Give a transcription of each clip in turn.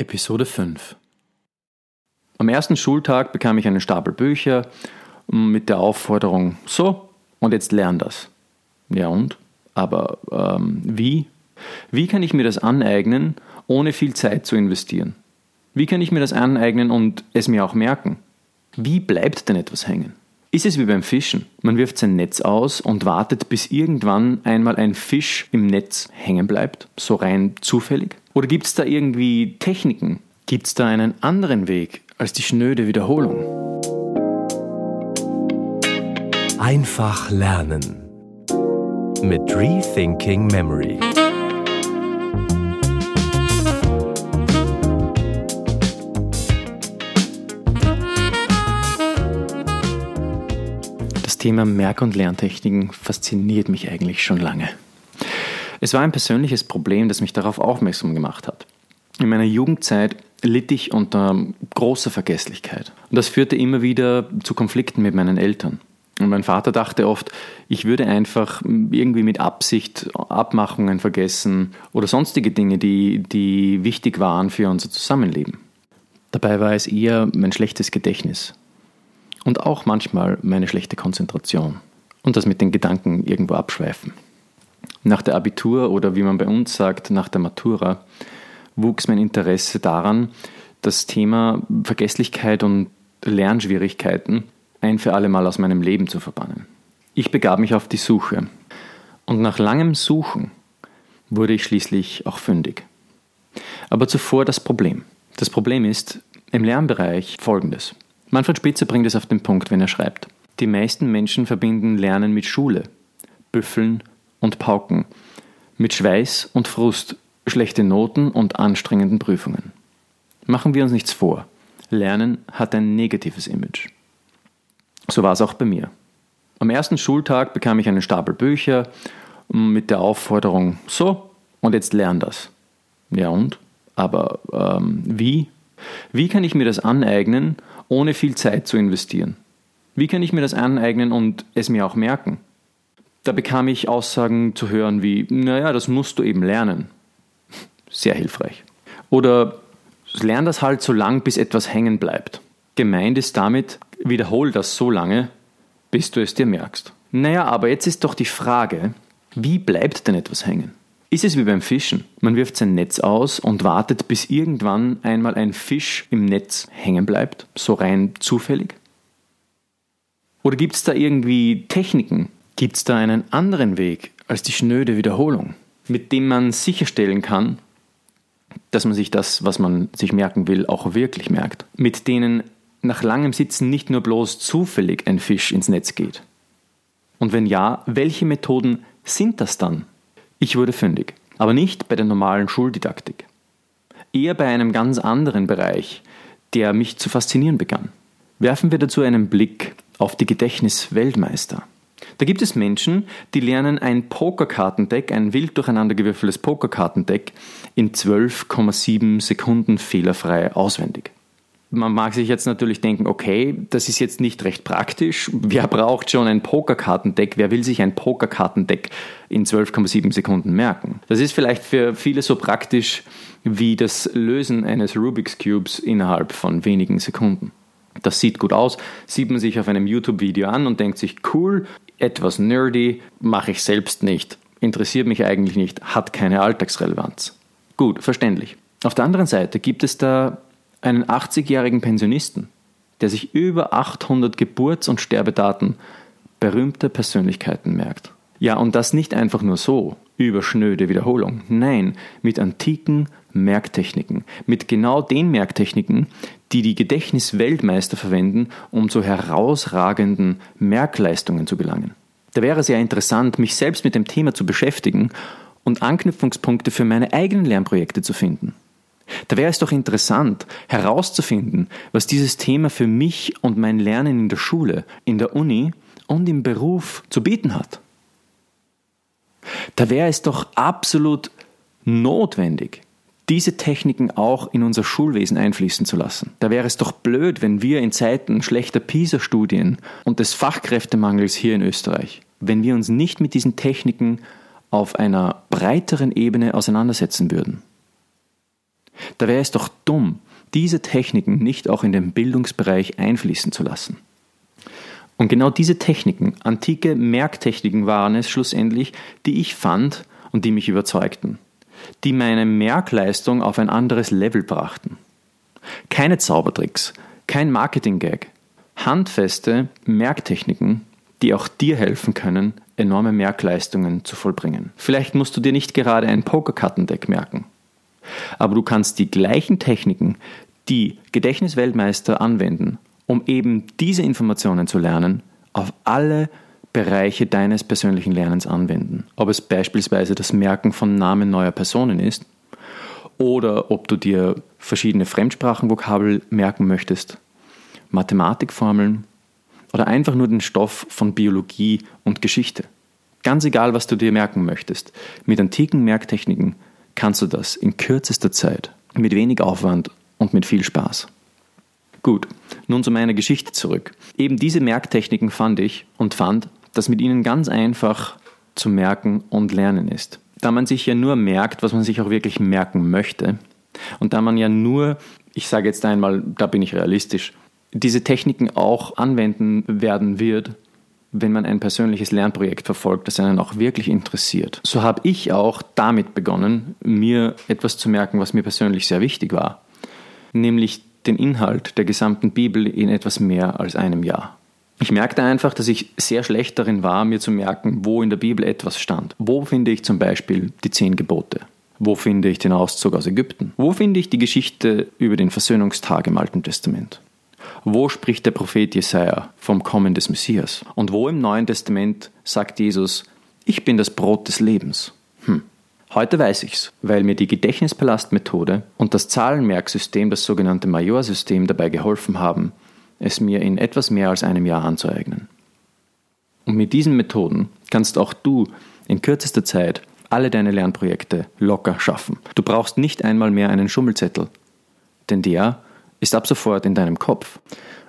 Episode 5 Am ersten Schultag bekam ich einen Stapel Bücher mit der Aufforderung, so, und jetzt lern das. Ja und? Aber ähm, wie? Wie kann ich mir das aneignen, ohne viel Zeit zu investieren? Wie kann ich mir das aneignen und es mir auch merken? Wie bleibt denn etwas hängen? Ist es wie beim Fischen? Man wirft sein Netz aus und wartet, bis irgendwann einmal ein Fisch im Netz hängen bleibt, so rein zufällig? Oder gibt es da irgendwie Techniken? Gibt es da einen anderen Weg als die schnöde Wiederholung? Einfach lernen mit Rethinking Memory. Das Thema Merk- und Lerntechniken fasziniert mich eigentlich schon lange. Es war ein persönliches Problem, das mich darauf aufmerksam gemacht hat. In meiner Jugendzeit litt ich unter großer Vergesslichkeit. Und das führte immer wieder zu Konflikten mit meinen Eltern. Und mein Vater dachte oft, ich würde einfach irgendwie mit Absicht Abmachungen vergessen oder sonstige Dinge, die, die wichtig waren für unser Zusammenleben. Dabei war es eher mein schlechtes Gedächtnis. Und auch manchmal meine schlechte Konzentration. Und das mit den Gedanken irgendwo abschweifen. Nach der Abitur oder wie man bei uns sagt, nach der Matura, wuchs mein Interesse daran, das Thema Vergesslichkeit und Lernschwierigkeiten ein für alle Mal aus meinem Leben zu verbannen. Ich begab mich auf die Suche und nach langem Suchen wurde ich schließlich auch fündig. Aber zuvor das Problem. Das Problem ist im Lernbereich folgendes. Manfred Spitzer bringt es auf den Punkt, wenn er schreibt. Die meisten Menschen verbinden Lernen mit Schule, Büffeln und Pauken, mit Schweiß und Frust, schlechte Noten und anstrengenden Prüfungen. Machen wir uns nichts vor. Lernen hat ein negatives Image. So war es auch bei mir. Am ersten Schultag bekam ich einen Stapel Bücher mit der Aufforderung, so, und jetzt lern das. Ja und? Aber ähm, wie? Wie kann ich mir das aneignen, ohne viel Zeit zu investieren? Wie kann ich mir das aneignen und es mir auch merken? Da bekam ich Aussagen zu hören wie, naja, das musst du eben lernen. Sehr hilfreich. Oder lern das halt so lang, bis etwas hängen bleibt. Gemeint ist damit, wiederhol das so lange, bis du es dir merkst. Naja, aber jetzt ist doch die Frage, wie bleibt denn etwas hängen? Ist es wie beim Fischen? Man wirft sein Netz aus und wartet, bis irgendwann einmal ein Fisch im Netz hängen bleibt, so rein zufällig? Oder gibt es da irgendwie Techniken, Gibt es da einen anderen Weg als die schnöde Wiederholung, mit dem man sicherstellen kann, dass man sich das, was man sich merken will, auch wirklich merkt? Mit denen nach langem Sitzen nicht nur bloß zufällig ein Fisch ins Netz geht? Und wenn ja, welche Methoden sind das dann? Ich wurde fündig, aber nicht bei der normalen Schuldidaktik. Eher bei einem ganz anderen Bereich, der mich zu faszinieren begann. Werfen wir dazu einen Blick auf die Gedächtnisweltmeister. Da gibt es Menschen, die lernen ein Pokerkartendeck, ein wild durcheinandergewürfeltes Pokerkartendeck in 12,7 Sekunden fehlerfrei auswendig. Man mag sich jetzt natürlich denken, okay, das ist jetzt nicht recht praktisch. Wer braucht schon ein Pokerkartendeck? Wer will sich ein Pokerkartendeck in 12,7 Sekunden merken? Das ist vielleicht für viele so praktisch wie das Lösen eines Rubik's Cubes innerhalb von wenigen Sekunden. Das sieht gut aus, sieht man sich auf einem YouTube-Video an und denkt sich, cool, etwas nerdy, mache ich selbst nicht, interessiert mich eigentlich nicht, hat keine Alltagsrelevanz. Gut, verständlich. Auf der anderen Seite gibt es da einen 80-jährigen Pensionisten, der sich über 800 Geburts- und Sterbedaten berühmter Persönlichkeiten merkt. Ja, und das nicht einfach nur so, über schnöde Wiederholung. Nein, mit antiken Merktechniken. Mit genau den Merktechniken, die die Gedächtnisweltmeister verwenden, um zu herausragenden Merkleistungen zu gelangen. Da wäre es ja interessant, mich selbst mit dem Thema zu beschäftigen und Anknüpfungspunkte für meine eigenen Lernprojekte zu finden. Da wäre es doch interessant, herauszufinden, was dieses Thema für mich und mein Lernen in der Schule, in der Uni und im Beruf zu bieten hat. Da wäre es doch absolut notwendig, diese Techniken auch in unser Schulwesen einfließen zu lassen. Da wäre es doch blöd, wenn wir in Zeiten schlechter PISA-Studien und des Fachkräftemangels hier in Österreich, wenn wir uns nicht mit diesen Techniken auf einer breiteren Ebene auseinandersetzen würden. Da wäre es doch dumm, diese Techniken nicht auch in den Bildungsbereich einfließen zu lassen. Und genau diese Techniken, antike Merktechniken waren es schlussendlich, die ich fand und die mich überzeugten, die meine Merkleistung auf ein anderes Level brachten. Keine Zaubertricks, kein Marketing-Gag, handfeste Merktechniken, die auch dir helfen können, enorme Merkleistungen zu vollbringen. Vielleicht musst du dir nicht gerade ein Pokerkartendeck merken, aber du kannst die gleichen Techniken, die Gedächtnisweltmeister anwenden, um eben diese Informationen zu lernen, auf alle Bereiche deines persönlichen Lernens anwenden. Ob es beispielsweise das Merken von Namen neuer Personen ist oder ob du dir verschiedene Fremdsprachenvokabel merken möchtest, Mathematikformeln oder einfach nur den Stoff von Biologie und Geschichte. Ganz egal, was du dir merken möchtest, mit antiken Merktechniken kannst du das in kürzester Zeit, mit wenig Aufwand und mit viel Spaß. Gut, nun zu meiner Geschichte zurück. Eben diese Merktechniken fand ich und fand, dass mit ihnen ganz einfach zu merken und lernen ist. Da man sich ja nur merkt, was man sich auch wirklich merken möchte, und da man ja nur, ich sage jetzt einmal, da bin ich realistisch, diese Techniken auch anwenden werden wird, wenn man ein persönliches Lernprojekt verfolgt, das einen auch wirklich interessiert. So habe ich auch damit begonnen, mir etwas zu merken, was mir persönlich sehr wichtig war, nämlich den Inhalt der gesamten Bibel in etwas mehr als einem Jahr. Ich merkte einfach, dass ich sehr schlecht darin war, mir zu merken, wo in der Bibel etwas stand. Wo finde ich zum Beispiel die zehn Gebote? Wo finde ich den Auszug aus Ägypten? Wo finde ich die Geschichte über den Versöhnungstag im Alten Testament? Wo spricht der Prophet Jesaja vom Kommen des Messias? Und wo im Neuen Testament sagt Jesus, ich bin das Brot des Lebens? Hm. Heute weiß ich's, weil mir die Gedächtnispalastmethode und das Zahlenmerksystem, das sogenannte Majorsystem, dabei geholfen haben, es mir in etwas mehr als einem Jahr anzueignen. Und mit diesen Methoden kannst auch du in kürzester Zeit alle deine Lernprojekte locker schaffen. Du brauchst nicht einmal mehr einen Schummelzettel, denn der ist ab sofort in deinem Kopf.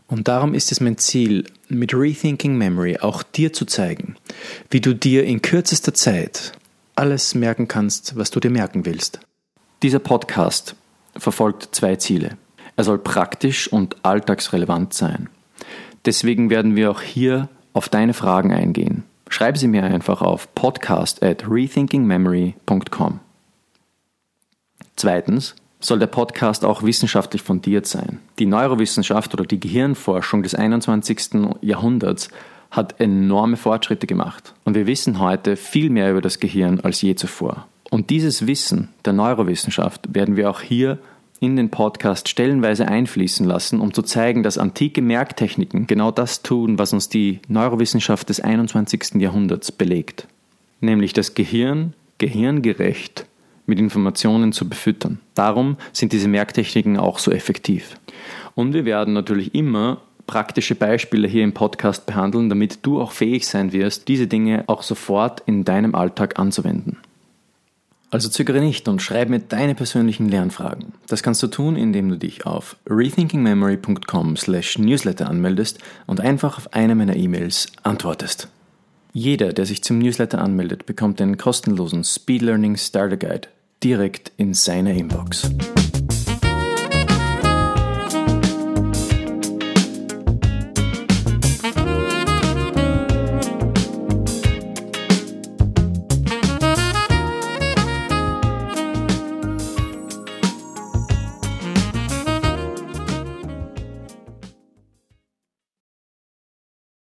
Und darum ist es mein Ziel, mit Rethinking Memory auch dir zu zeigen, wie du dir in kürzester Zeit alles merken kannst, was du dir merken willst. Dieser Podcast verfolgt zwei Ziele. Er soll praktisch und alltagsrelevant sein. Deswegen werden wir auch hier auf deine Fragen eingehen. Schreib sie mir einfach auf podcast at rethinkingmemory.com. Zweitens, soll der Podcast auch wissenschaftlich fundiert sein. Die Neurowissenschaft oder die Gehirnforschung des 21. Jahrhunderts hat enorme Fortschritte gemacht. Und wir wissen heute viel mehr über das Gehirn als je zuvor. Und dieses Wissen der Neurowissenschaft werden wir auch hier in den Podcast stellenweise einfließen lassen, um zu zeigen, dass antike Merktechniken genau das tun, was uns die Neurowissenschaft des 21. Jahrhunderts belegt. Nämlich das Gehirn gehirngerecht mit Informationen zu befüttern. Darum sind diese Merktechniken auch so effektiv. Und wir werden natürlich immer praktische Beispiele hier im Podcast behandeln, damit du auch fähig sein wirst, diese Dinge auch sofort in deinem Alltag anzuwenden. Also zögere nicht und schreib mir deine persönlichen Lernfragen. Das kannst du tun, indem du dich auf rethinkingmemory.com/newsletter anmeldest und einfach auf eine meiner E-Mails antwortest. Jeder, der sich zum Newsletter anmeldet, bekommt einen kostenlosen Speed Learning Starter Guide direkt in seiner Inbox.